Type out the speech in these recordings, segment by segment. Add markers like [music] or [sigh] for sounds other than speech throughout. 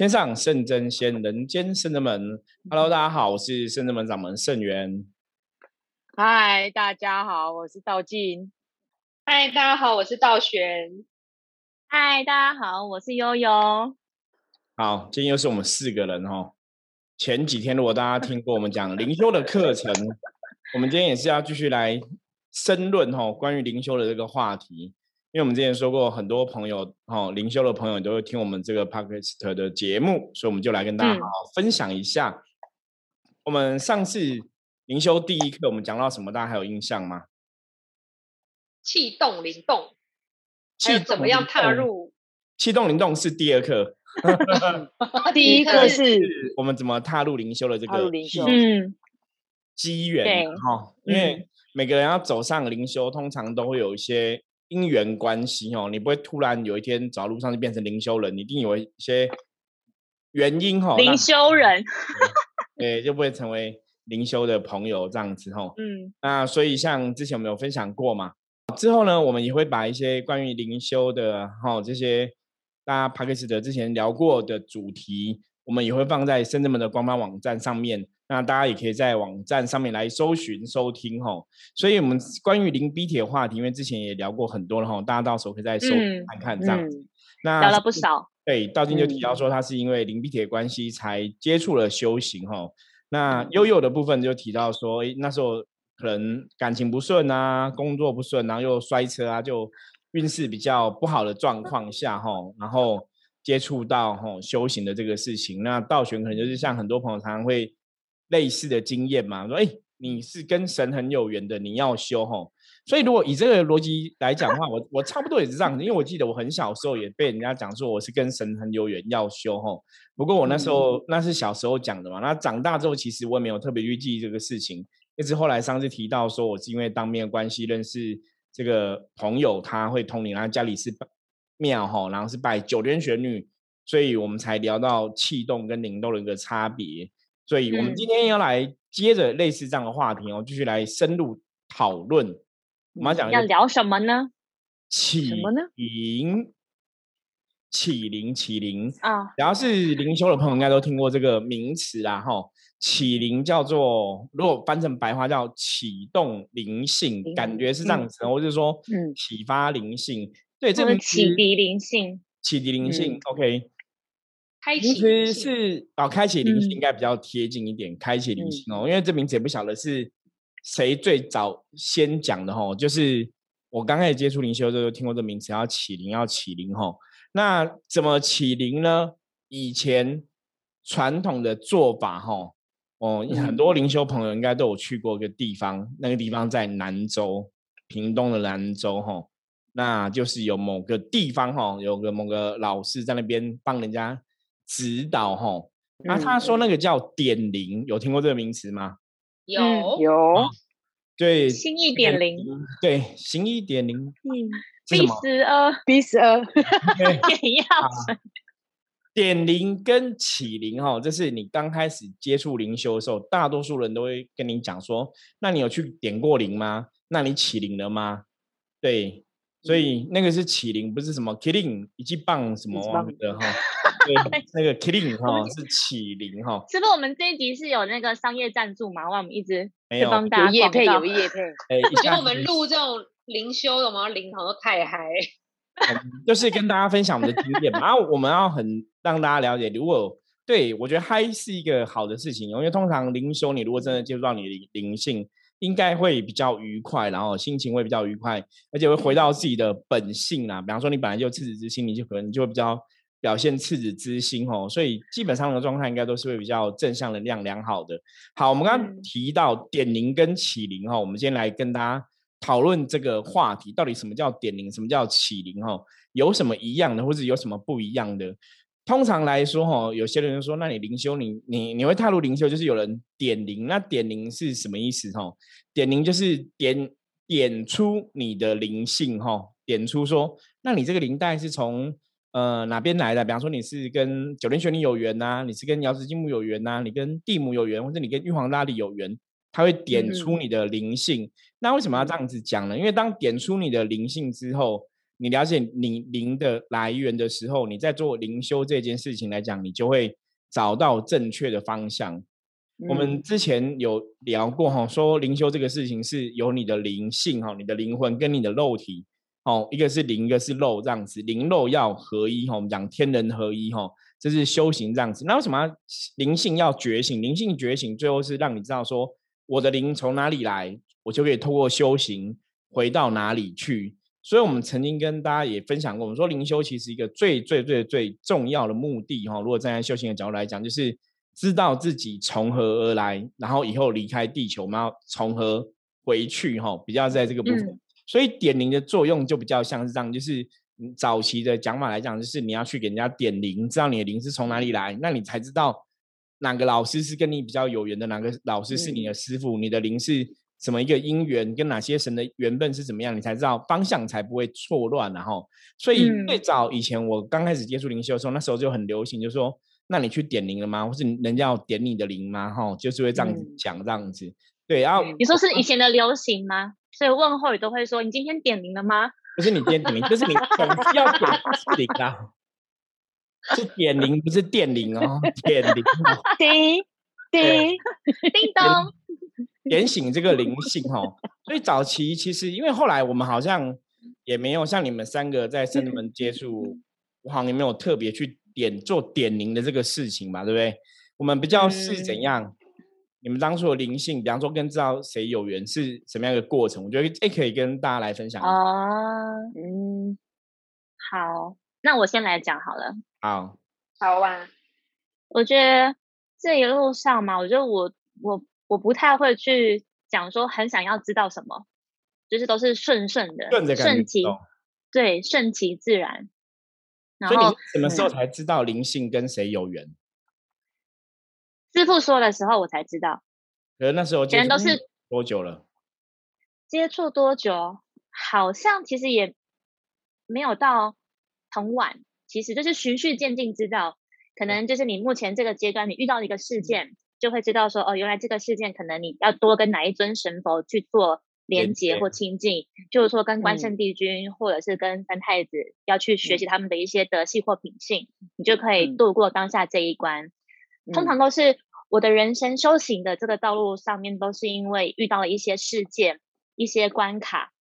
天上圣真仙，人间圣真门。Hello，大家好，我是圣真门掌门圣元。嗨，大家好，我是道静。嗨，大家好，我是道玄。嗨，大家好，我是悠悠。好，今天又是我们四个人哦。前几天如果大家听过我们讲灵修的课程，[laughs] 我们今天也是要继续来深论哈关于灵修的这个话题。因为我们之前说过，很多朋友哦，灵修的朋友都会听我们这个 podcast 的节目，所以我们就来跟大家好好分享一下。我们上次灵修第一课，我们讲到什么？大家还有印象吗？气动灵动，气怎么样踏入？气动灵动是第二课，[laughs] [laughs] 第一课是我们怎么踏入灵修的这个嗯机缘哈，因为每个人要走上灵修，通常都会有一些。因缘关系哦，你不会突然有一天走路上就变成灵修人，你一定有一些原因哈。灵修人，[laughs] 对，就不会成为灵修的朋友这样子哈。嗯，那所以像之前我们有分享过嘛，之后呢，我们也会把一些关于灵修的哈这些大家帕克斯的之前聊过的主题，我们也会放在深圳门的官方网站上面。那大家也可以在网站上面来搜寻收听吼，所以我们关于零 B 铁话题，因为之前也聊过很多了哈，大家到时候可以再搜看看这样子。那聊了不少。对，道金就提到说，他是因为零 B 铁关系才接触了修行吼。那悠悠的部分就提到说，诶，那时候可能感情不顺啊，工作不顺，然后又摔车啊，就运势比较不好的状况下哈，然后接触到吼修行的这个事情。那道玄可能就是像很多朋友常常会。类似的经验嘛，说哎，你是跟神很有缘的，你要修吼。所以如果以这个逻辑来讲的话，我我差不多也是这样子，因为我记得我很小时候也被人家讲说我是跟神很有缘要修吼。不过我那时候那是小时候讲的嘛，那长大之后其实我也没有特别去记这个事情，一直后来上次提到说我是因为当面关系认识这个朋友，他会通灵，然后家里是庙吼，然后是拜九天玄女，所以我们才聊到气动跟灵动的一个差别。所以我们今天要来接着类似这样的话题哦，继续来深入讨论。我们要讲要聊什么呢？启灵，启灵，启灵啊！只要是灵修的朋友，应该都听过这个名词啦。哈，启灵叫做，如果翻成白话叫启动灵性，感觉是这样子，或者说，嗯，启发灵性。对，这个启迪灵性，启迪灵性，OK。其实是哦，开启灵性应该比较贴近一点。开启灵性哦，因为这名字也不晓得是谁最早先讲的哦。就是我刚开始接触灵修的时候，听过这名词，要启灵，要启灵哦。那怎么启灵呢？以前传统的做法哦，哦，很多灵修朋友应该都有去过一个地方，那个地方在南州，屏东的南州哈。那就是有某个地方哈，有个某个老师在那边帮人家。指导哈，那他说那个叫点零，有听过这个名词吗？有有，对，心意点零，对，心意点零，嗯，B 十二，B 十二，[laughs] 点药 [laughs] 点零跟起灵哈，这是你刚开始接触灵修的时候，大多数人都会跟你讲说，那你有去点过灵吗？那你起灵了吗？对，所以那个是起灵，不是什么 killing 一记棒什么的哈。[laughs] 对，那个 killing 哈是启灵哈，是不是我们这一集是有那个商业赞助嘛？我们一直没有有业配有叶配，哎，我觉得我们录这种灵修的，我们灵好像太嗨，就是跟大家分享我们的经验嘛。然后我们要很让大家了解，如果对我觉得嗨是一个好的事情，因为通常灵修你如果真的接触到你的灵性，应该会比较愉快，然后心情会比较愉快，而且会回到自己的本性啦。比方说你本来就赤子之心，你就可能就会比较。表现赤子之心哦，所以基本上的状态应该都是会比较正向能量良好的。好，我们刚刚提到点灵跟启灵哈，我们先来跟大家讨论这个话题，到底什么叫点灵，什么叫启灵哈？有什么一样的，或者有什么不一样的？通常来说哈，有些人说，那你灵修，你你你会踏入灵修，就是有人点灵，那点灵是什么意思哈？点灵就是点点出你的灵性哈，点出说，那你这个灵带是从。呃，哪边来的？比方说你是跟九天玄女有缘呐，你是跟瑶池金母有缘呐，你跟地母有缘，或者你跟玉皇大帝有缘，他会点出你的灵性。那为什么要这样子讲呢？因为当点出你的灵性之后，你了解你灵的来源的时候，你在做灵修这件事情来讲，你就会找到正确的方向。我们之前有聊过哈，说灵修这个事情是有你的灵性哈，你的灵魂跟你的肉体哦，一个是灵，一个是肉，这样子灵肉要合一哈。我们讲天人合一哈，这是修行这样子。那为什么灵性要觉醒？灵性觉醒最后是让你知道说，我的灵从哪里来，我就可以透过修行回到哪里去。所以我们曾经跟大家也分享过，我们说灵修其实一个最最最最重要的目的哈，如果站在修行的角度来讲，就是。知道自己从何而来，然后以后离开地球，我们要从何回去？哈，比较在这个部分，所以点灵的作用就比较像是这样，就是早期的讲法来讲，就是你要去给人家点灵，知道你的灵是从哪里来，那你才知道哪个老师是跟你比较有缘的，哪个老师是你的师傅，你的灵是什么一个因缘，跟哪些神的缘分是怎么样，你才知道方向才不会错乱。然后，所以最早以前我刚开始接触灵修的时候，那时候就很流行，就说。那你去点灵了吗？或是人家要点你的灵吗？哈，就是会这样子讲这样子。对，然后你说是以前的流行吗？所以问候语都会说：“你今天点名了吗？”不是你今天点名，就是你总要点灵啊，是点灵不是电铃哦，点灵。叮叮叮咚，点醒这个灵性哦。所以早期其实，因为后来我们好像也没有像你们三个在圣门接触，我好像也没有特别去。点做点灵的这个事情嘛，对不对？我们比较是怎样？你们当初的灵性，比方说跟知道谁有缘是什么样的过程？我觉得也可以跟大家来分享。哦，嗯，好，那我先来讲好了。好，好啊。我觉得这一路上嘛，我觉得我我我不太会去讲说很想要知道什么，就是都是顺顺的，顺其对，顺其自然。所以你什么时候才知道灵性跟谁有缘？师傅说的时候，我才知道。呃，那时候人都是多久了？接触多久？好像其实也没有到很晚，其实就是循序渐进，知道可能就是你目前这个阶段，你遇到一个事件，就会知道说，哦，原来这个事件可能你要多跟哪一尊神佛去做。连接或亲近，就是说跟关圣帝君或者是跟三太子要去学习他们的一些德性或品性，你就可以度过当下这一关。通常都是我的人生修行的这个道路上面，都是因为遇到了一些事件、一些关卡，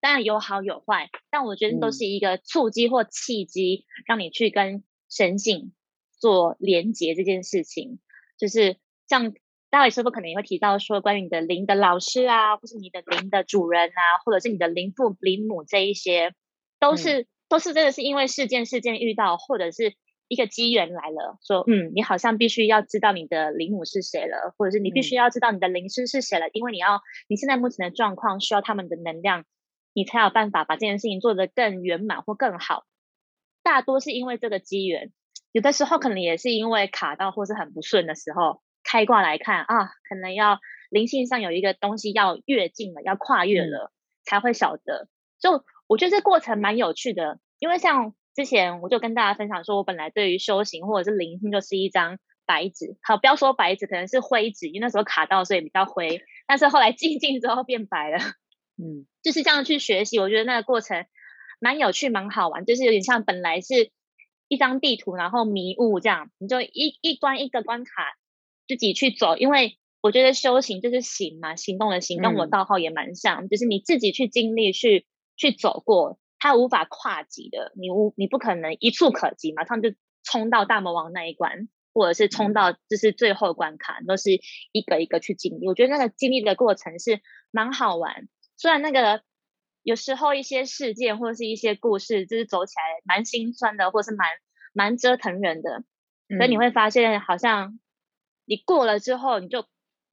当然有好有坏，但我觉得都是一个促机或契机，让你去跟神性做连接这件事情，就是像。待会师傅可能也会提到说，关于你的灵的老师啊，或是你的灵的主人啊，或者是你的灵父灵母这一些，都是都是真的是因为事件事件遇到，或者是一个机缘来了，说嗯，你好像必须要知道你的灵母是谁了，或者是你必须要知道你的灵师是谁了，因为你要你现在目前的状况需要他们的能量，你才有办法把这件事情做得更圆满或更好。大多是因为这个机缘，有的时候可能也是因为卡到或是很不顺的时候。开挂来看啊，可能要灵性上有一个东西要越境了，要跨越了，才会晓得。就我觉得这过程蛮有趣的，因为像之前我就跟大家分享说，我本来对于修行或者是灵性就是一张白纸，好，不要说白纸，可能是灰纸，因为那时候卡到，所以比较灰。但是后来静静之后变白了，嗯，[laughs] 就是这样去学习。我觉得那个过程蛮有趣，蛮好玩，就是有点像本来是一张地图，然后迷雾这样，你就一一关一个关卡。自己去走，因为我觉得修行就是行嘛，行动的行，跟我道号也蛮像，就是你自己去经历、去去走过，它无法跨级的，你无你不可能一触可及，马上就冲到大魔王那一关，或者是冲到就是最后关卡，都是一个一个去经历。我觉得那个经历的过程是蛮好玩，虽然那个有时候一些事件或者是一些故事，就是走起来蛮心酸的，或是蛮蛮折腾人的，所以你会发现好像。你过了之后，你就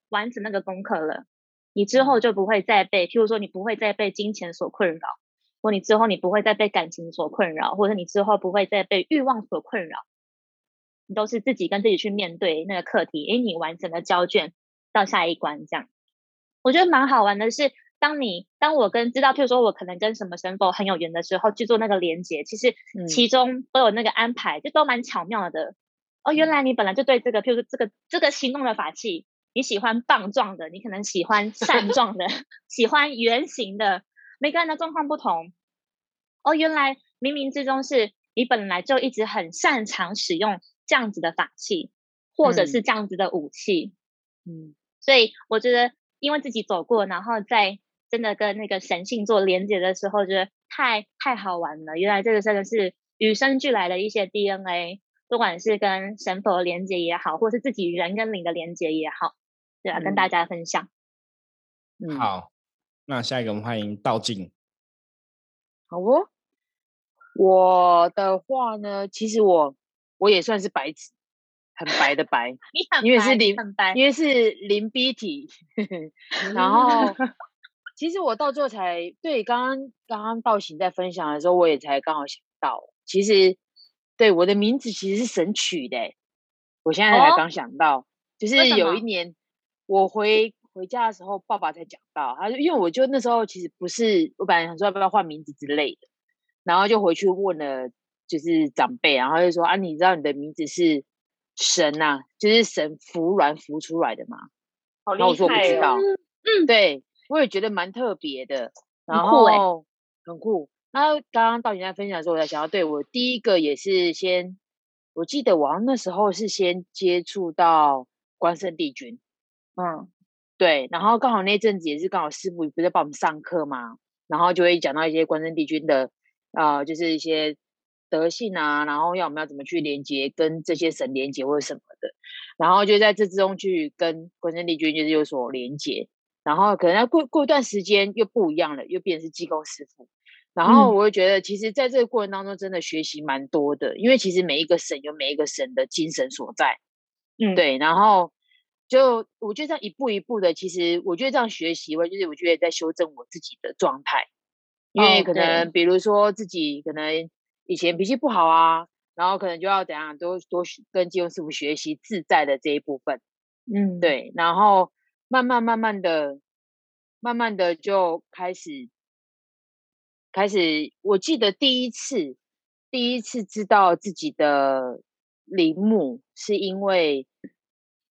完成那个功课了。你之后就不会再被，譬如说，你不会再被金钱所困扰，或你之后你不会再被感情所困扰，或者你之后不会再被欲望所困扰。你都是自己跟自己去面对那个课题。诶，你完成了交卷，到下一关这样。我觉得蛮好玩的是，当你当我跟知道，譬如说我可能跟什么神佛很有缘的时候，去做那个连接，其实其中都有那个安排，就都蛮巧妙的。哦，原来你本来就对这个，譬如说这个这个行动的法器，你喜欢棒状的，你可能喜欢扇状的，[laughs] 喜欢圆形的，每个人的状况不同。哦，原来冥冥之中是你本来就一直很擅长使用这样子的法器，或者是这样子的武器。嗯，所以我觉得，因为自己走过，然后在真的跟那个神性做连接的时候，觉得太太好玩了。原来这个真的是与生俱来的一些 DNA，不管是跟神佛连接也好，或是自己人跟灵的连接也好，对啊，跟大家分享。嗯，好，那下一个我们欢迎道静。好哦，我的话呢，其实我我也算是白纸，很白的白，[laughs] 因为是零，因为是零 B 体，然后 [laughs] 其实我到最后才对，刚刚刚刚道行在分享的时候，我也才刚好想到，其实对我的名字其实是神取的，我现在才刚想到，就是有一年我回。回家的时候，爸爸才讲到，他就因为我就那时候其实不是，我本来想说要不要换名字之类的，然后就回去问了，就是长辈，然后就说啊，你知道你的名字是神呐，就是神孵卵孵出来的嘛？好厉害！我说不知道，嗯，对，我也觉得蛮特别的，然后很酷。那刚刚到你在分享的时候，我才想到，对我第一个也是先，我记得我那时候是先接触到关圣帝君，嗯。对，然后刚好那阵子也是刚好师傅不是在帮我们上课嘛，然后就会讲到一些关圣帝君的，啊，就是一些德性啊，然后要我们要怎么去连接跟这些神连接或者什么的，然后就在这之中去跟关圣帝君就是有所连接，然后可能过过一段时间又不一样了，又变成是济公师傅，然后我就觉得其实在这个过程当中真的学习蛮多的，因为其实每一个神有每一个神的精神所在，嗯，对，然后。就我觉得这样一步一步的，其实我觉得这样学习，我就是我觉得在修正我自己的状态，因为可能比如说自己可能以前脾气不好啊，然后可能就要怎样多多跟金庸师傅学习自在的这一部分，嗯，对，然后慢慢慢慢的，慢慢的就开始开始，我记得第一次第一次知道自己的陵墓是因为。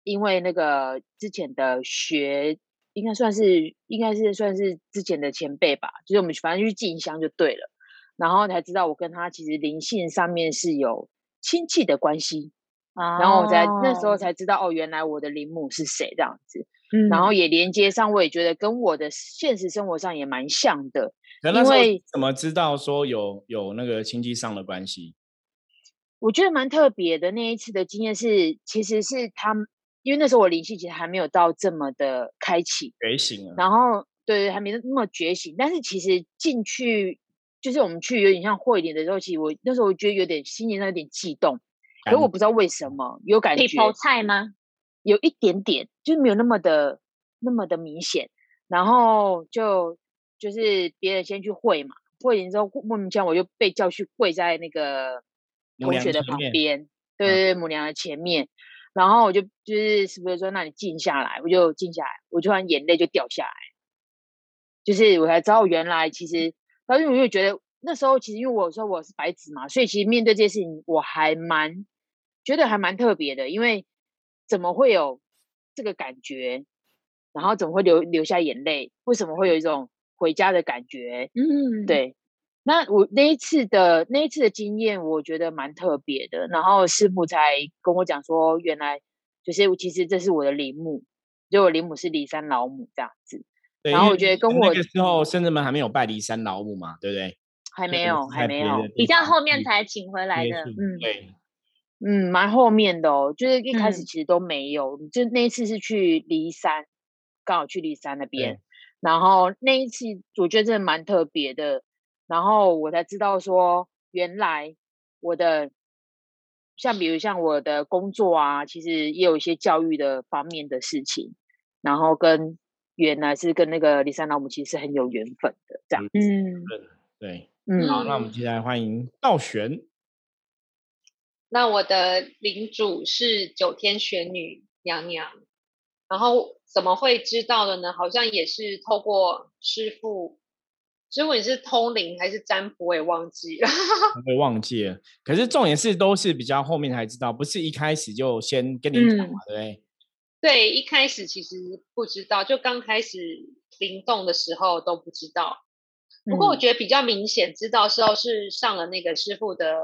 因为那个之前的学，应该算是应该是算是之前的前辈吧，就是我们反正去进香就对了，然后才知道我跟他其实灵性上面是有亲戚的关系，然后我才那时候才知道哦，原来我的灵母是谁这样子，嗯然后也连接上，我也觉得跟我的现实生活上也蛮像的，因为怎么知道说有有那个亲戚上的关系？我觉得蛮特别的那一次的经验是，其实是他们。因为那时候我灵性其实还没有到这么的开启觉醒了，然后对还没那么觉醒，但是其实进去就是我们去有点像会点的时候，其实我那时候我觉得有点心情上有点悸动，可我不知道为什么有感觉。泡菜吗？有一点点，就是没有那么的那么的明显。然后就就是别人先去会嘛，会完之后莫名其妙我就被叫去跪在那个同学的旁边，对对对，母娘的前面。然后我就就是是不是说，那你静下来，我就静下来，我突然眼泪就掉下来，就是我才知道原来其实，因为我就觉得那时候其实因为我说我是白纸嘛，所以其实面对这些事情我还蛮觉得还蛮特别的，因为怎么会有这个感觉，然后怎么会流流下眼泪，为什么会有一种回家的感觉？嗯，对。那我那一次的那一次的经验，我觉得蛮特别的。然后师傅才跟我讲说，原来就是其实这是我的陵墓，就我陵墓是骊山老母这样子。然后我觉得跟我那个时候圣人们还没有拜骊山老母嘛，对不对？还没有，还没有，比较后面才请回来的。嗯，对，嗯，蛮后面的哦。就是一开始其实都没有，就那一次是去骊山，刚好去骊山那边。然后那一次我觉得真的蛮特别的。然后我才知道说，原来我的像比如像我的工作啊，其实也有一些教育的方面的事情，然后跟原来是跟那个李三老母其实很有缘分的这样。嗯，对，嗯，好，那我们接下来欢迎道玄。那我的领主是九天玄女娘娘，然后怎么会知道的呢？好像也是透过师傅。师傅，你是通灵还是占卜？我也忘记了，会忘记了。可是重点是都是比较后面才知道，不是一开始就先跟你讲嘛，对不对？对，一开始其实不知道，就刚开始灵动的时候都不知道。不过我觉得比较明显知道时候是上了那个师傅的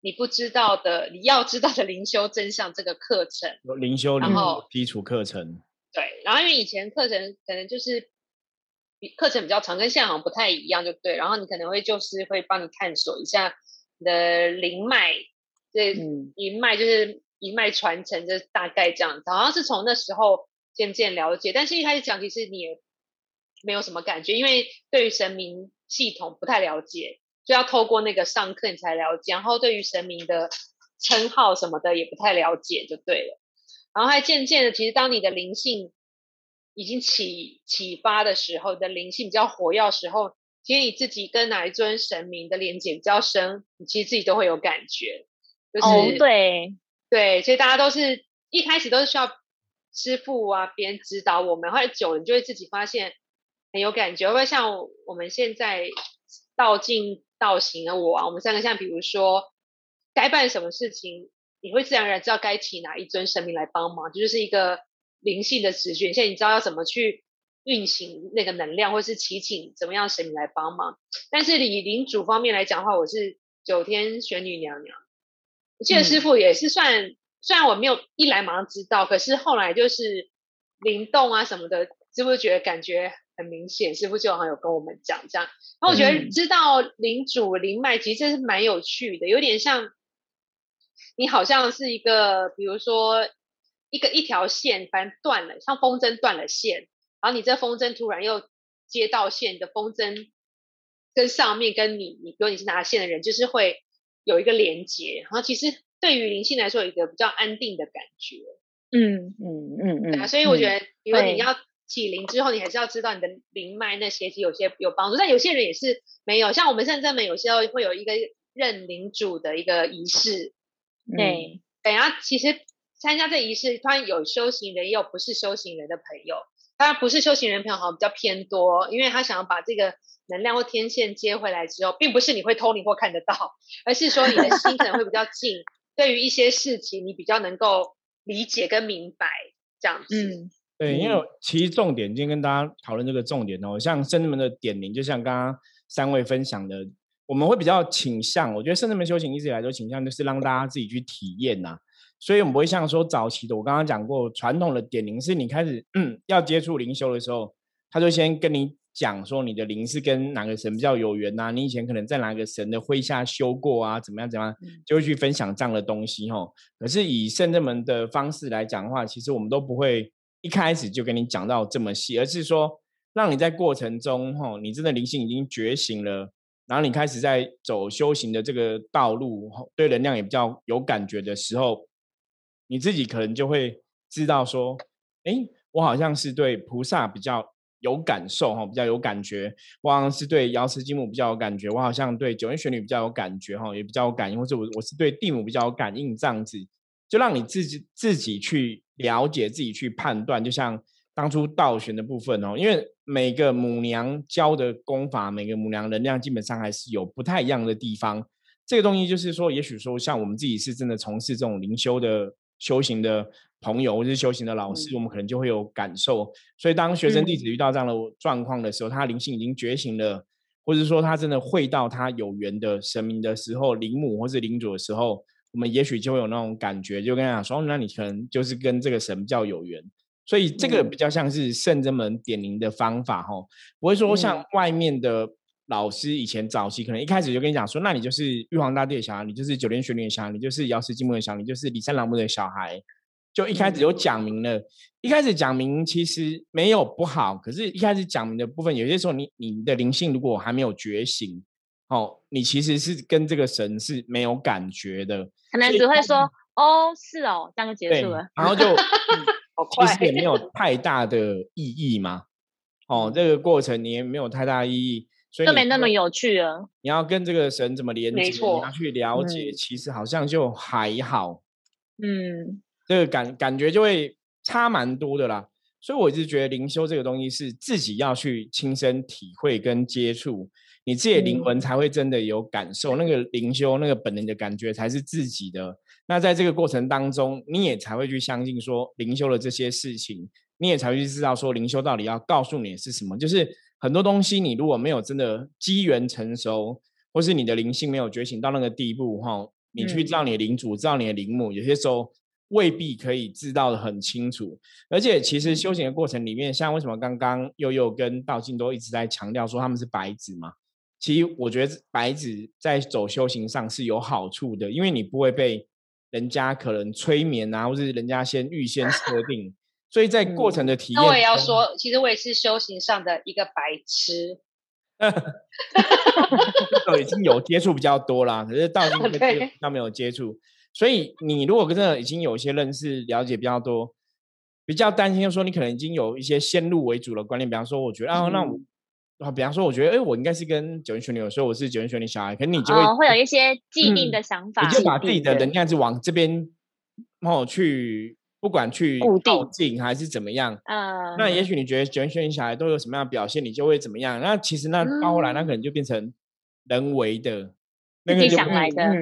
你不知道的你要知道的灵修真相这个课程，灵修然后基础课程。对，然后因为以前课程可能就是比课程比较长，跟现在好像不太一样，就对。然后你可能会就是会帮你探索一下你的灵脉，这灵脉就是一脉传承，就是大概这样子。好像是从那时候渐渐了解，但是一开始讲其实你也没有什么感觉，因为对于神明系统不太了解，就要透过那个上课你才了解。然后对于神明的称号什么的也不太了解，就对了。然后还渐渐的，其实当你的灵性已经启启发的时候，你的灵性比较活跃时候，其实你自己跟哪一尊神明的连接比较深，你其实自己都会有感觉。就是对对，所以大家都是一开始都是需要师傅啊，别人指导我们，后来久了你就会自己发现很有感觉。会不会像我们现在道静道行的我啊，我们三个像比如说该办什么事情。你会自然而然知道该请哪一尊神明来帮忙，这就是一个灵性的直觉。现在你知道要怎么去运行那个能量，或是祈请怎么样神明来帮忙。但是以灵主方面来讲的话，我是九天玄女娘娘。我记得师傅也是算，虽然我没有一来马上知道，可是后来就是灵动啊什么的，是不是觉得感觉很明显？师傅就好像有跟我们讲这样。然后我觉得知道灵主灵脉其实是蛮有趣的，有点像。你好像是一个，比如说一个一条线，反正断了，像风筝断了线，然后你这风筝突然又接到线的风筝，跟上面跟你，你比如你是拿线的人，就是会有一个连接，然后其实对于灵性来说有一个比较安定的感觉。嗯嗯嗯嗯。对啊，所以我觉得，比如你要起灵之后，你还是要知道你的灵脉那些，其实有些有帮助，但有些人也是没有。像我们现在们有些会有一个认灵主的一个仪式。对，等下，其实参加这仪式，他有修行人，也有不是修行人的朋友。当然，不是修行人朋友好像比较偏多，因为他想要把这个能量或天线接回来之后，并不是你会通灵或看得到，而是说你的心可能会比较 [laughs] 近，对于一些事情你比较能够理解跟明白这样子。嗯，对，因为其实重点今天跟大家讨论这个重点哦，像圣人们的点名，就像刚刚三位分享的。我们会比较倾向，我觉得圣人门修行一直以来都倾向就是让大家自己去体验呐，所以我们不会像说早期的，我刚刚讲过传统的点灵是你开始要接触灵修的时候，他就先跟你讲说你的灵是跟哪个神比较有缘呐，你以前可能在哪个神的麾下修过啊，怎么样怎么样，就会去分享这样的东西哈。可是以圣智门的方式来讲的话，其实我们都不会一开始就跟你讲到这么细，而是说让你在过程中哈，你真的灵性已经觉醒了。然后你开始在走修行的这个道路，对能量也比较有感觉的时候，你自己可能就会知道说，哎，我好像是对菩萨比较有感受哈，比较有感觉；我好像是对瑶池金母比较有感觉；我好像对九天玄女比较有感觉哈，也比较有感应，或者我我是对地母比较有感应，这样子就让你自己自己去了解，自己去判断，就像。当初道玄的部分哦，因为每个母娘教的功法，每个母娘能量基本上还是有不太一样的地方。这个东西就是说，也许说像我们自己是真的从事这种灵修的修行的朋友，或是修行的老师，我们可能就会有感受。所以当学生弟子遇到这样的状况的时候，他灵性已经觉醒了，或者说他真的会到他有缘的神明的时候，灵母或是灵主的时候，我们也许就会有那种感觉，就跟他讲说，那你可能就是跟这个神比较有缘。所以这个比较像是圣真门点灵的方法哈，不会说像外面的老师以前早期可能一开始就跟你讲说，那你就是玉皇大帝的小孩，你就是九天玄女的小孩，你就是瑶池金母的小孩，你就是李三郎母的小孩，就一开始有讲明了。一开始讲明其实没有不好，可是一开始讲明的部分，有些时候你你的灵性如果还没有觉醒，哦，你其实是跟这个神是没有感觉的，可能只会说哦是哦，这样就结束了，然后就。[laughs] 其实也没有太大的意义嘛，哦，这个过程你也没有太大意义，所以就没那么有趣了。你要跟这个神怎么连接？你要去了解，其实好像就还好。嗯，这个感感觉就会差蛮多的啦。所以我一直觉得灵修这个东西是自己要去亲身体会跟接触，你自己的灵魂才会真的有感受。那个灵修那个本能的感觉才是自己的。那在这个过程当中，你也才会去相信说灵修的这些事情，你也才会去知道说灵修到底要告诉你是什么。就是很多东西你如果没有真的机缘成熟，或是你的灵性没有觉醒到那个地步，哈，你去知道你的灵主，知道你的灵母，有些时候未必可以知道的很清楚。而且其实修行的过程里面，像为什么刚刚悠悠跟道静都一直在强调说他们是白纸嘛？其实我觉得白纸在走修行上是有好处的，因为你不会被人家可能催眠啊，或是人家先预先设 [laughs] 定。所以在过程的体验，那我也要说，其实我也是修行上的一个白痴，[laughs] 都已经有接触比较多啦，可是到今天 [laughs] 比较没有接触。所以你如果真的已经有一些认识、了解比较多，比较担心，就说你可能已经有一些先入为主的观念，比方说，我觉得啊，那我啊，比方说，我觉得，哎，我应该是跟九元玄女有，所以我是九元玄女小孩，可能你就会会有一些既定的想法，你就把自己的能量是往这边哦去。不管去靠近还是怎么样，嗯，那也许你觉得九元玄女小孩都有什么样的表现，你就会怎么样。那其实那到后来，那可能就变成人为的，那个就想来的，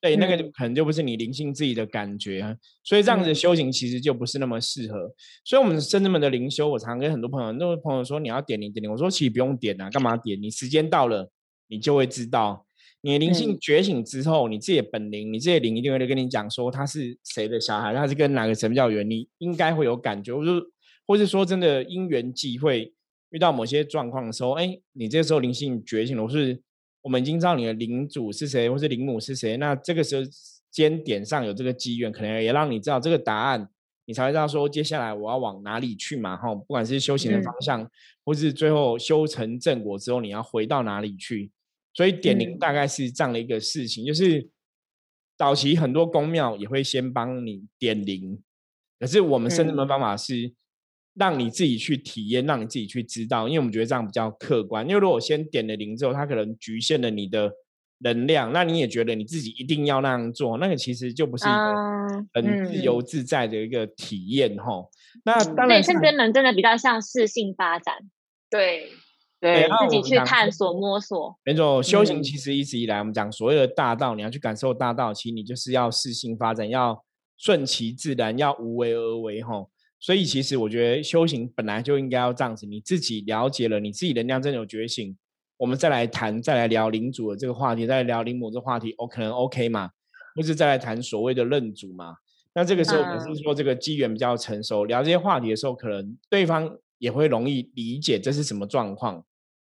对，那个就可能就不是你灵性自己的感觉。所以这样子修行其实就不是那么适合。所以我们深圳们的灵修，我常跟很多朋友，那位朋友说你要点零点零，我说其实不用点啊，干嘛点？你时间到了，你就会知道。你灵性觉醒之后，你自己的本灵，你自己的灵一定会跟你讲说他是谁的小孩，他是跟哪个神教缘，你应该会有感觉，或者或是说真的因缘际会遇到某些状况的时候，哎，你这时候灵性觉醒了，是我们已经知道你的灵主是谁，或是灵母是谁，那这个时候间点上有这个机缘，可能也让你知道这个答案，你才会知道说接下来我要往哪里去嘛，哈，不管是修行的方向，或是最后修成正果之后你要回到哪里去。所以点灵大概是这样的一个事情，就是早期很多宫庙也会先帮你点灵，可是我们深圳的方法是让你自己去体验，让你自己去知道，因为我们觉得这样比较客观。因为如果先点了灵之后，它可能局限了你的能量，那你也觉得你自己一定要那样做，那个其实就不是一个很自由自在的一个体验哈。那当然，深圳人真的比较像适性发展，对。对，自己去探索摸索。没错，修行其实一直以来，我们讲所谓的大道，你要去感受大道，其实你就是要适性发展，要顺其自然，要无为而为哈。所以其实我觉得修行本来就应该要这样子，你自己了解了，你自己能量真的有觉醒，我们再来谈，再来聊领主的这个话题，再来聊领母这个话题，哦，可能 OK 嘛？或是再来谈所谓的认主嘛？那这个时候我是说，这个机缘比较成熟，聊这些话题的时候，可能对方也会容易理解这是什么状况。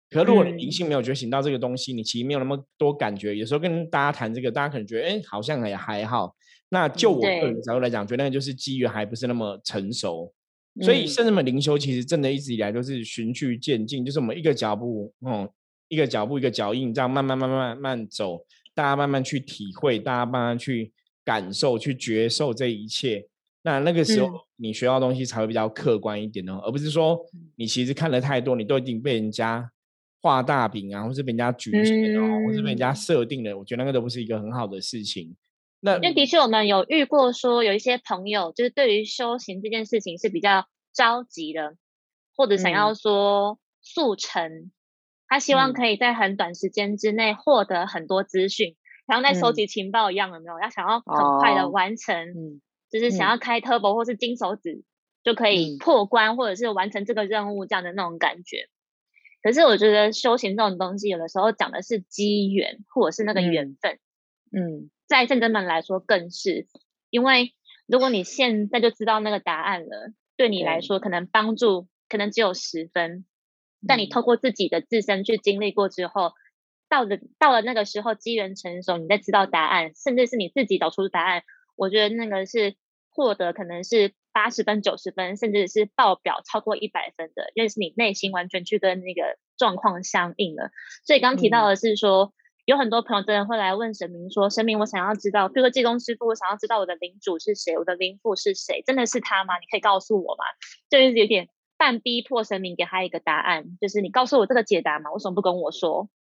可如果你灵性没有觉醒到这个东西，你其实没有那么多感觉。有时候跟大家谈这个，大家可能觉得，哎，好像也还好。那就我个人角度来讲，觉得那就是机缘还不是那么成熟。所以，甚至们灵修其实真的一直以来都是循序渐进，就是我们一个脚步，嗯，一个脚步一个脚印，这样慢慢慢慢慢慢走，大家慢慢去体会，大家慢慢去感受，去觉受这一切。那那个时候你学到东西才会比较客观一点哦，而不是说你其实看了太多，你都已经被人家。画大饼啊，或是被人家局限哦，或是被人家设定的，我觉得那个都不是一个很好的事情。那因为的确，我们有遇过说，有一些朋友就是对于修行这件事情是比较着急的，或者想要说速成，他希望可以在很短时间之内获得很多资讯，然后在收集情报一样，有没有？要想要很快的完成，就是想要开 turbo 或是金手指就可以破关，或者是完成这个任务这样的那种感觉。可是我觉得修行这种东西，有的时候讲的是机缘，或者是那个缘分。嗯，在正真门来说，更是因为如果你现在就知道那个答案了，对你来说可能帮助可能只有十分。但你透过自己的自身去经历过之后，到了到了那个时候，机缘成熟，你再知道答案，甚至是你自己找出答案，我觉得那个是获得可能是。八十分、九十分，甚至是爆表超过一百分的，因为是你内心完全去跟那个状况相应了。所以刚提到的是说，有很多朋友真的会来问神明说：“神明，我想要知道，比如说济公师傅，我想要知道我的领主是谁，我的灵父是谁，真的是他吗？你可以告诉我吗？”就是有点半逼迫神明给他一个答案，就是你告诉我这个解答嘛？为什么不跟我说？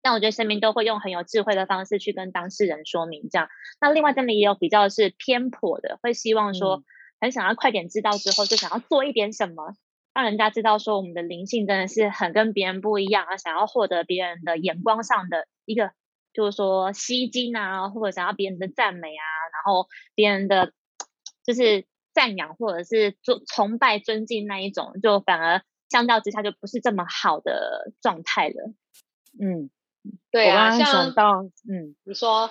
但我觉得神明都会用很有智慧的方式去跟当事人说明这样。那另外真的也有比较是偏颇的，会希望说。很想要快点知道之后，就想要做一点什么，让人家知道说我们的灵性真的是很跟别人不一样啊！想要获得别人的眼光上的一个，就是说吸睛啊，或者想要别人的赞美啊，然后别人的就是赞扬或者是尊崇拜尊敬那一种，就反而相较之下就不是这么好的状态了。嗯，对啊，我刚刚想像到，嗯，你说，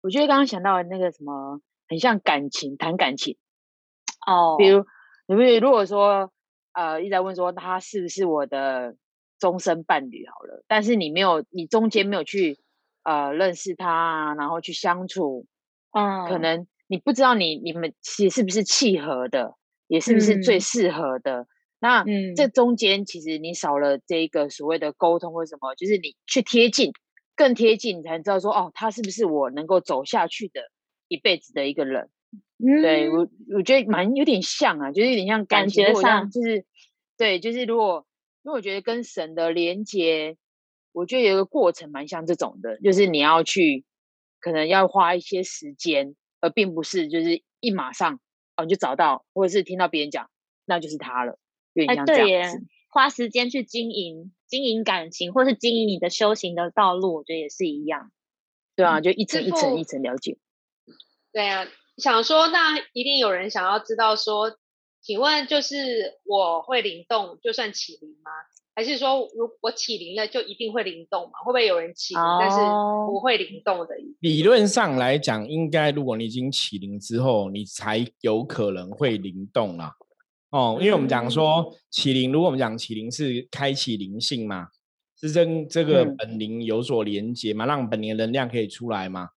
我觉得刚刚想到的那个什么，很像感情，谈感情。哦，比如，你们如果说，呃，一直在问说他是不是我的终身伴侣好了，但是你没有，你中间没有去呃认识他啊，然后去相处，嗯，可能你不知道你你们其实是不是契合的，也是不是最嗯适合的。那嗯这中间其实你少了这一个所谓的沟通或什么，就是你去贴近，更贴近，你才知道说哦，他是不是我能够走下去的一辈子的一个人。对嗯我，我觉得蛮有点像啊，就是有点像感情。上就是对，就是如果因为我觉得跟神的连接，我觉得有一个过程蛮像这种的，就是你要去可能要花一些时间，而并不是就是一马上哦你就找到，或者是听到别人讲那就是他了，有点哎，像这样子。，花时间去经营经营感情，或是经营你的修行的道路，我觉得也是一样。对啊，就一层一层一父层了解。对啊，想说那一定有人想要知道说，请问就是我会灵动就算起灵吗？还是说如我起灵了就一定会灵动吗？会不会有人起灵、但是哦不会灵动的？理论上来讲，应该如果你已经起灵之后，你才有可能会灵动啦。哦，因为我们讲说起灵，如果我们讲起灵是开启灵性嘛，是跟这个嗯本灵有所连接嘛，让本灵的能量可以出来嘛。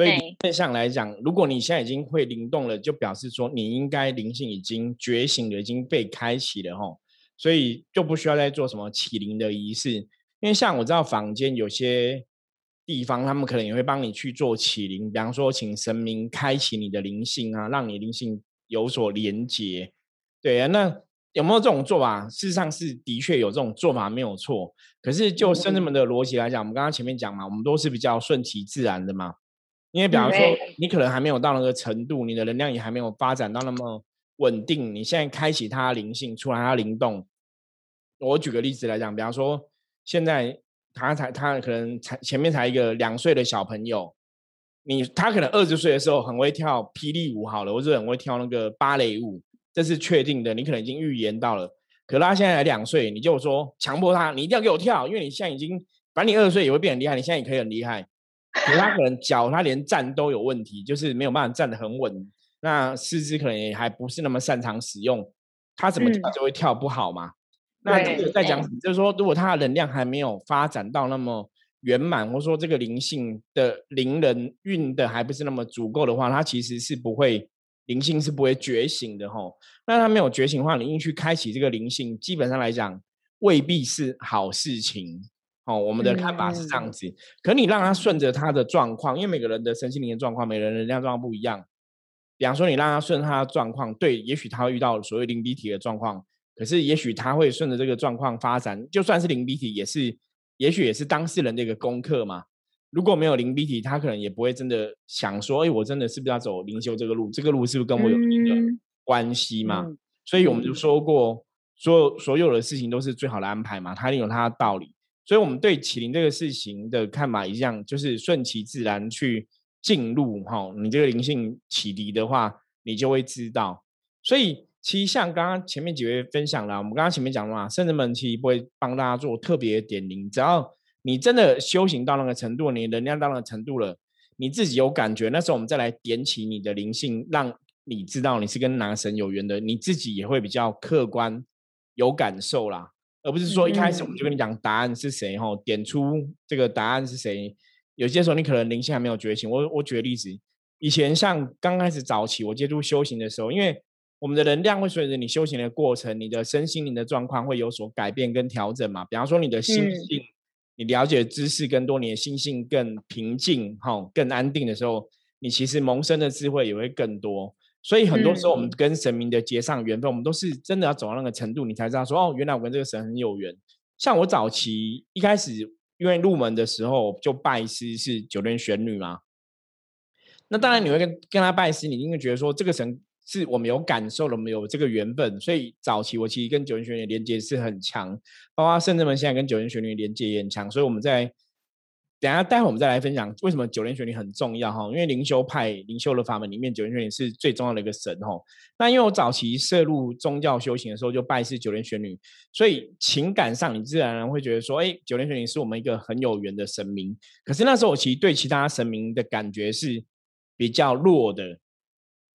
所以对理论上来讲，如果你现在已经会灵动了，就表示说你应该灵性已经觉醒了，已经被开启了吼。所以就不需要再做什么起灵的仪式，因为像我知道坊间有些地方，他们可能也会帮你去做起灵，比方说请神明开启你的灵性啊，让你灵性有所连接。对啊，那有没有这种做法？事实上是的确有这种做法，没有错。可是就圣人们的逻辑来讲，我们刚刚前面讲嘛，我们都是比较顺其自然的嘛。因为比方说，你可能还没有到那个程度，你的能量也还没有发展到那么稳定，你现在开启它的灵性，出来它灵动。我举个例子来讲，比方说，现在他才他可能才前面才一个两岁的小朋友，你他可能二十岁的时候很会跳霹雳舞好了，或者很会跳那个芭蕾舞，这是确定的，你可能已经预言到了。可他现在才两岁，你就说强迫他，你一定要给我跳，因为你现在已经，反正你二十岁也会变很厉害，你现在也可以很厉害。可是他可能脚他连站都有问题，就是没有办法站得很稳，那四肢可能也还不是那么擅长使用，他怎么跳嗯就会跳不好嘛。那这个在讲什么？就是说，如果他的能量还没有发展到那么圆满，或者说这个灵性的灵人运的还不是那么足够的话，他其实是不会灵性是不会觉醒的吼。那他没有觉醒的话，你硬去开启这个灵性，基本上来讲未必是好事情。哦，我们的看法是这样子。可你让他顺着他的状况，因为每个人的身心灵的状况，每个人能量状况不一样。比方说，你让他顺他的状况，对，也许他会遇到所谓灵鼻体的状况，可是也许他会顺着这个状况发展。就算是灵鼻体，也是，也许也是当事人的一个功课嘛。如果没有灵鼻体，他可能也不会真的想说，哎，我真的是不是要走灵修这个路？这个路是不是跟我有一个嗯关系嘛？嗯所以我们就说过，所有所有的事情都是最好的安排嘛，它一定有它的道理。所以我们对启灵这个事情的看法一样，就是顺其自然去进入哈、你这个灵性启迪的话，你就会知道。所以其实像刚刚前面几位分享了，我们刚刚前面讲了嘛，圣人们其实不会帮大家做特别的点灵，只要你真的修行到那个程度，你能量到那个程度了，你自己有感觉，那时候我们再来点起你的灵性，让你知道你是跟哪神有缘的，你自己也会比较客观有感受啦。而不是说一开始我们就跟你讲答案是谁吼，点出这个答案是谁。有些时候你可能灵性还没有觉醒。我我举个例子，以前像刚开始早期我接触修行的时候，因为我们的能量会随着你修行的过程，你的身心灵的状况会有所改变跟调整嘛。比方说你的心嗯性，你了解知识更多，你的心性更平静哈，更安定的时候，你其实萌生的智慧也会更多。所以很多时候我们嗯。跟神明的结上缘分，我们都是真的要走到那个程度，你才知道说哦，原来我跟这个神很有缘。像我早期一开始因为入门的时候就拜师是九天玄女嘛，那当然你会跟跟他拜师，你一定会觉得说这个神是我们有感受了，我们有这个缘分，所以早期我其实跟九天玄女连接是很强，包括圣人们现在跟九天玄女连接也很强，所以我们在等下待会我们再来分享为什么九莲玄女很重要哈，因为灵修派灵修的法门里面，九莲玄女是最重要的一个神哈。那因为我早期涉入宗教修行的时候就拜是九莲玄女，所以情感上你自然而然会觉得说，哎，九莲玄女是我们一个很有缘的神明。可是那时候我其实对其他神明的感觉是比较弱的，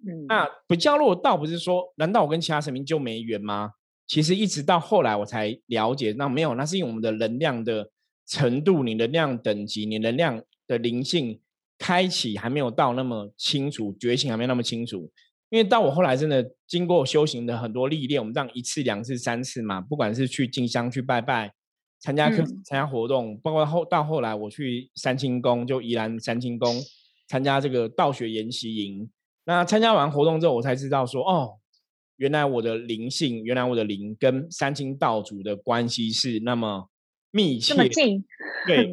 嗯，那比较弱倒不是说，难道我跟其他神明就没缘吗？其实一直到后来我才了解，那没有，那是因为我们的能量的。程度，你能量等级，你能量的灵性开启还没有到那么清楚，觉醒还没那么清楚。因为到我后来真的经过修行的很多历练，我们这样一次、两次、三次嘛，不管是去进香、去拜拜、参加课、参加活动，包括后到后来我去三清宫，就宜兰三清宫参加这个道学研习营。那参加完活动之后，我才知道说，哦，原来我的灵性，原来我的灵跟三清道主的关系是那么。密切，对，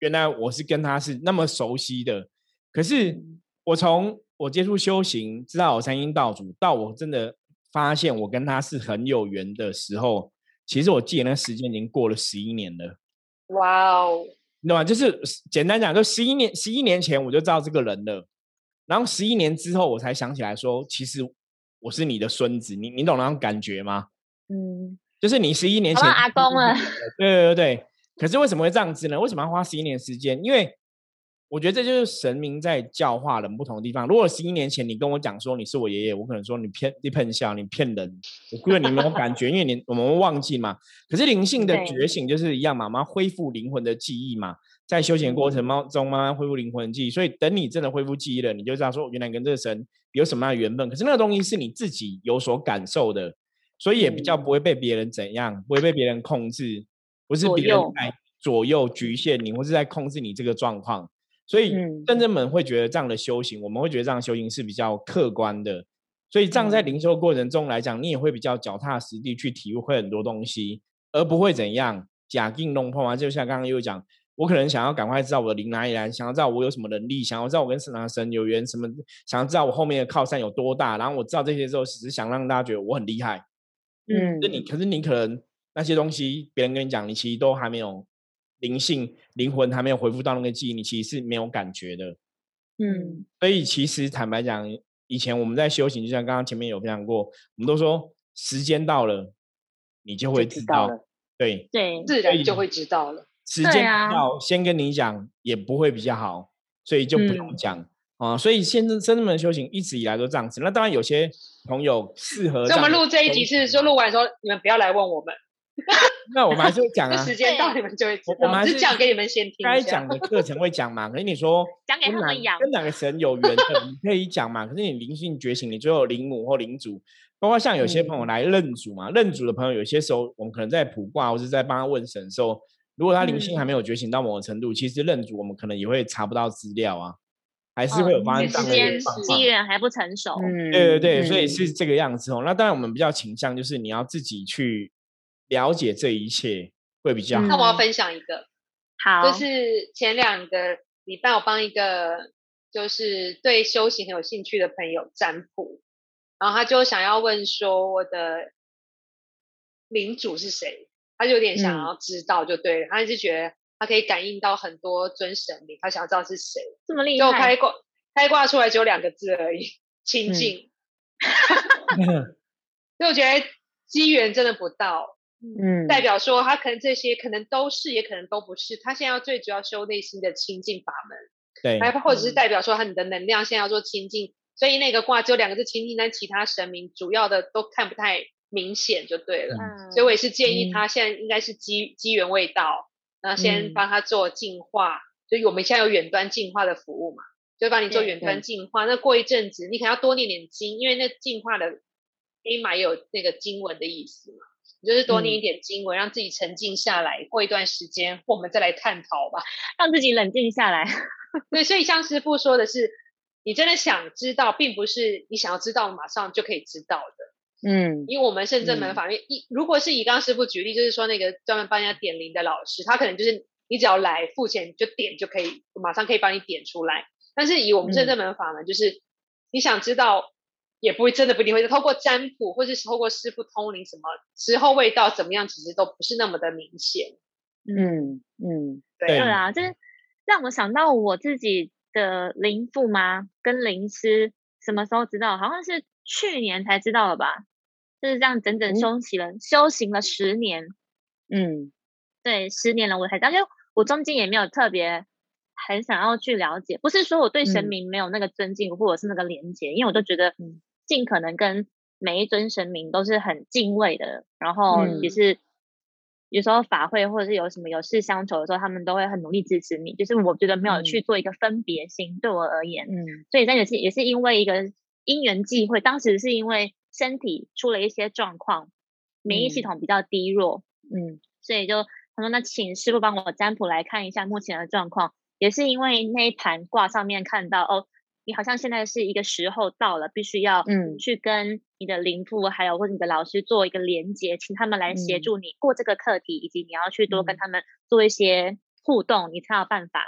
原来我是跟他是那么熟悉的。可是我从我接触修行，知道我三阴道主，到我真的发现我跟他是很有缘的时候，其实我记得那时间已经过了十一年了。哇哦，你懂吗？就是简单讲，就十一年，十一年前我就知道这个人了，然后十一年之后我才想起来说，其实我是你的孙子。你你懂那种感觉吗？嗯。就是你十一年前阿公了，[laughs] 对对对。可是为什么会这样子呢？为什么要花十一年时间？因为我觉得这就是神明在教化人不同的地方。如果十一年前你跟我讲说你是我爷爷，我可能说你骗你骗笑，你骗人。我估计你没有感觉，因为你我们忘记嘛。可是灵性的觉醒就是一样嘛，慢慢恢复灵魂的记忆嘛，在修行过程中慢慢恢复灵魂的记忆。所以等你真的恢复记忆了，你就知道说原来跟这个神有什么样的缘分。可是那个东西是你自己有所感受的。所以也比较不会被别人怎样，不会被别人控制，不是别人来左右局限你，或是在控制你这个状况。所以真正们会觉得这样的修行，我们会觉得这样修行是比较客观的。所以这样在灵修过程中来讲，你也会比较脚踏实地去体会很多东西，而不会怎样假定弄破啊。就像刚刚又讲，我可能想要赶快知道我的灵哪里来，想要知道我有什么能力，想要知道我跟神神有缘什么，想要知道我后面的靠山有多大。然后我知道这些之后，只是想让大家觉得我很厉害。嗯，那你可是你可能那些东西，别人跟你讲，你其实都还没有灵性、灵魂还没有恢复到那个记忆，你其实是没有感觉的。嗯，所以其实坦白讲，以前我们在修行，就像刚刚前面有分享过，我们都说时间到了，你就会知道。对对，自然就会知道了。时间到，先跟你讲也不会比较好，所以就不用讲。啊，所以现在真正的修行一直以来都这样子。那当然有些朋友适合。所以我们录这一集是说录完说你们不要来问我们。那我们还是会讲啊。[laughs] 时间到你们就会。我们还是讲给你们先听。该讲的课程会讲嘛？可是你说 [laughs] 讲给他们养，跟哪个神有缘的，[laughs] 你可以讲嘛？可是你灵性觉醒，你最后灵母或灵主，包括像有些朋友来认主嘛？认主的朋友，有些时候我们可能在卜卦或者在帮他问神的时候，如果他灵性还没有觉醒到某个程度，其实认主我们可能也会查不到资料啊。还是会有发生这样的机缘还不成熟，嗯对对对，所以是这个样子哦。那当然，我们比较倾向就是你要自己去了解这一切会比较好。那我要分享一个，好，就是前两个礼拜我帮一个就是对修行很有兴趣的朋友占卜，然后他就想要问说我的领主是谁，他就有点想要知道，就对了，他就觉得。他可以感应到很多尊神明，他想要知道是谁，这么厉害。就开挂，开挂出来只有两个字而已，清净。[laughs] 所以我觉得机缘真的不到，嗯，代表说他可能这些可能都是，也可能都不是。他现在要最主要修内心的清净法门，对，还或者是代表说他你的能量现在要做清净，所以那个卦只有两个字清净，但其他神明主要的都看不太明显，就对了。所以我也是建议他现在应该是机机缘未到。然后先帮他做净化，所以我们现在有远端净化的服务嘛，就帮你做远端净化。那过一阵子，你可能要多念点经，因为那净化的黑马有那个经文的意思嘛，你就是多念一点经文，让自己沉静下来。过一段时间，我们再来探讨吧，[laughs] 让自己冷静下来。[laughs] 对，所以像师傅说的是，你真的想知道，并不是你想要知道马上就可以知道的。嗯，因为我们圣正门法院一，如果是以刚师傅举例，就是说那个专门帮人家点灵的老师，他可能就是你只要来付钱就点就可以，马上可以帮你点出来。但是以我们圣正门法门，就是你想知道，也不会真的不一定会透过占卜，或者是透过师傅通灵，什么时候味道怎么样，其实都不是那么的明显。嗯嗯，对啊，就是让我想到我自己的灵父吗？跟灵师什么时候知道？好像是去年才知道了吧。就是这样整整修行了，修行了十年。嗯，对，十年了我才知道，因为我中间也没有特别很想要去了解，不是说我对神明没有那个尊敬或者是那个连接，因为我都觉得尽可能跟每一尊神明都是很敬畏的，然后也是。有时候法会或者是有什么有事相求的时候，他们都会很努力支持你。就是我觉得没有去做一个分别心，对我而言，嗯，所以那也是也是因为一个因缘际会，当时是因为身体出了一些状况，免疫系统比较低弱，嗯，所以就他说那请师傅帮我占卜来看一下目前的状况，也是因为那一盘卦上面看到哦。你好像现在是一个时候到了，必须要嗯。去跟你的灵父还有或者你的老师做一个连接，请他们来协助你过这个课题，以及你要去多跟他们做一些互动，你才有办法。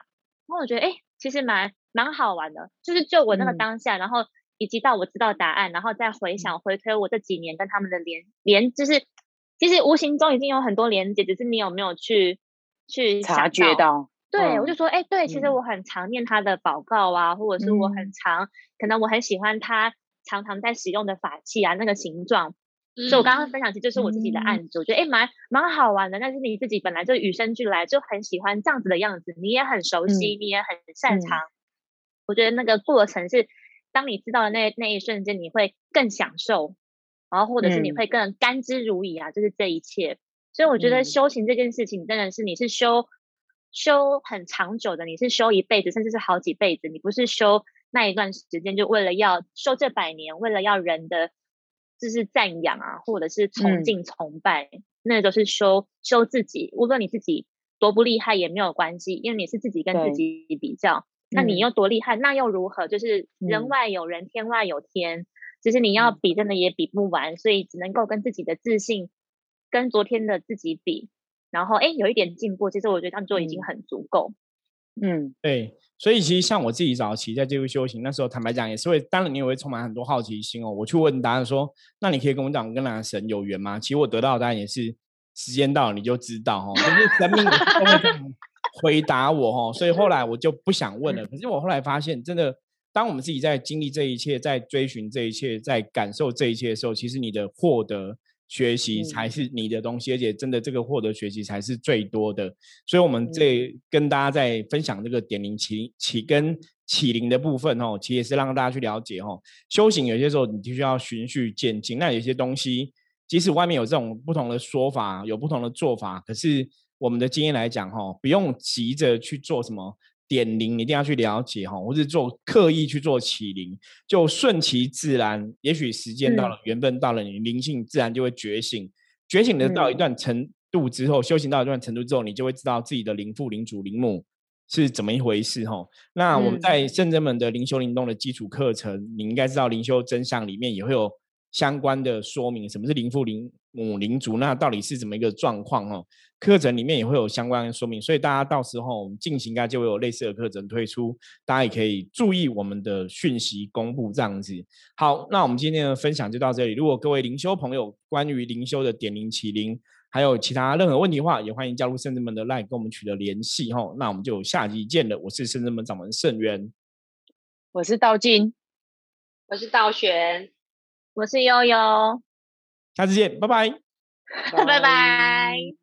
然后我觉得哎，其实蛮蛮好玩的，就是就我那个当下，然后以及到我知道答案，然后再回想回推我这几年跟他们的连连，就是其实无形中已经有很多连接，只是你有没有去去察觉到。对，我就说，哎，对，其实我很常念他的祷告啊，或者是我很常，可能我很喜欢他常常在使用的法器啊，那个形状。所以我刚刚分享，其实就是我自己的案子，我觉得哎，蛮蛮好玩的。但是你自己本来就与生俱来就很喜欢这样子的样子，你也很熟悉，你也很擅长。我觉得那个过程是，当你知道的那那一瞬间，你会更享受，然后或者是你会更甘之如饴啊，就是这一切。所以我觉得修行这件事情，真的是你是修。修很长久的，你是修一辈子，甚至是好几辈子。你不是修那一段时间，就为了要修这百年，为了要人的就是赞扬啊，或者是崇敬崇拜，那都是修修自己。无论你自己多不厉害也没有关系，因为你是自己跟自己比较。那你又多厉害，那又如何？就是人外有人，天外有天。其实你要比，真的也比不完，所以只能够跟自己的自信，跟昨天的自己比。然后，哎，有一点进步，其实我觉得这样做已经很足够。嗯，对。所以其实像我自己早期在这个修行，那时候坦白讲也是会，当然你也会充满很多好奇心哦。我去问答案说，那你可以跟我讲跟哪个神有缘吗？其实我得到的答案也是，时间到了你就知道哦，就是神明都会这样回答我哈。所以后来我就不想问了。可是我后来发现，真的，当我们自己在经历这一切，在追寻这一切，在感受这一切的时候，其实你的获得。学习才是你的东西，而且真的这个获得学习才是最多的。所以，我们这跟大家在分享这个点灵起起跟起灵的部分哦，其实也是让大家去了解哦。修行有些时候你必须要循序渐进，那有些东西即使外面有这种不同的说法，有不同的做法，可是我们的经验来讲哈，不用急着去做什么。点灵一定要去了解哈，或是做刻意去做起灵，就顺其自然。也许时间到了，缘分到了，你灵性自然就会觉醒。觉醒的到一段程度之后，修行到一段程度之后，你就会知道自己的灵父、灵主、灵母是怎么一回事哈。那我们在圣真门的灵修灵动的基础课程，你应该知道灵修真相里面也会有相关的说明，什么是灵父、灵母、灵族，那到底是怎么一个状况哦？课程里面也会有相关的说明，所以大家到时候进行应该就会有类似的课程推出，大家也可以注意我们的讯息公布这样子。好，那我们今天的分享就到这里。如果各位灵修朋友关于灵修的点灵起灵，还有其他任何问题的话，也欢迎加入圣人门的 LINE 跟我们取得联系哈。那我们就下集见了。我是圣人门掌门圣元，我是道金，我是道玄，我是悠悠，下次见，拜拜，[laughs] 拜拜。